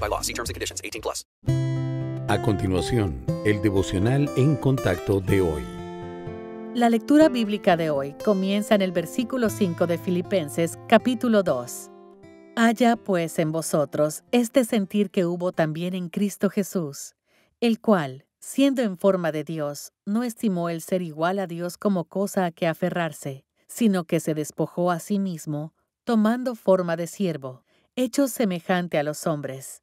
by law. See terms and conditions 18 plus. A continuación, el devocional en contacto de hoy. La lectura bíblica de hoy comienza en el versículo 5 de Filipenses, capítulo 2. Haya pues en vosotros este sentir que hubo también en Cristo Jesús, el cual, siendo en forma de Dios, no estimó el ser igual a Dios como cosa a que aferrarse, sino que se despojó a sí mismo, tomando forma de siervo, hecho semejante a los hombres,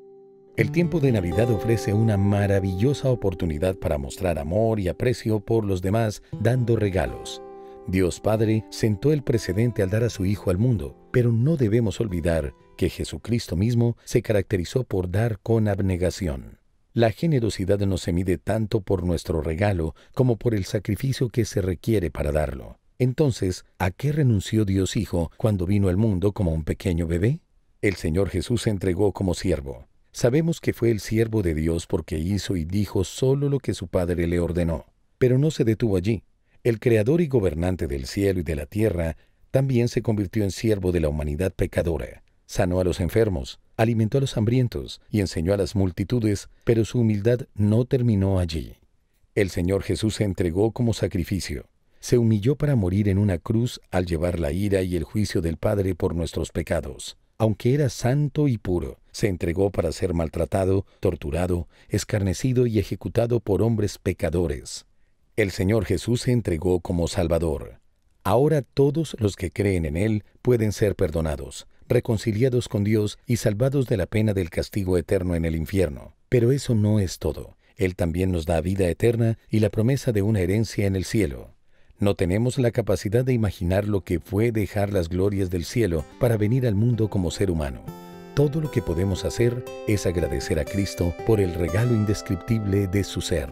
El tiempo de Navidad ofrece una maravillosa oportunidad para mostrar amor y aprecio por los demás dando regalos. Dios Padre sentó el precedente al dar a su Hijo al mundo, pero no debemos olvidar que Jesucristo mismo se caracterizó por dar con abnegación. La generosidad no se mide tanto por nuestro regalo como por el sacrificio que se requiere para darlo. Entonces, ¿a qué renunció Dios Hijo cuando vino al mundo como un pequeño bebé? El Señor Jesús se entregó como siervo. Sabemos que fue el siervo de Dios porque hizo y dijo solo lo que su Padre le ordenó. Pero no se detuvo allí. El Creador y gobernante del cielo y de la tierra también se convirtió en siervo de la humanidad pecadora. Sanó a los enfermos, alimentó a los hambrientos y enseñó a las multitudes, pero su humildad no terminó allí. El Señor Jesús se entregó como sacrificio. Se humilló para morir en una cruz al llevar la ira y el juicio del Padre por nuestros pecados. Aunque era santo y puro, se entregó para ser maltratado, torturado, escarnecido y ejecutado por hombres pecadores. El Señor Jesús se entregó como Salvador. Ahora todos los que creen en Él pueden ser perdonados, reconciliados con Dios y salvados de la pena del castigo eterno en el infierno. Pero eso no es todo. Él también nos da vida eterna y la promesa de una herencia en el cielo. No tenemos la capacidad de imaginar lo que fue dejar las glorias del cielo para venir al mundo como ser humano. Todo lo que podemos hacer es agradecer a Cristo por el regalo indescriptible de su ser.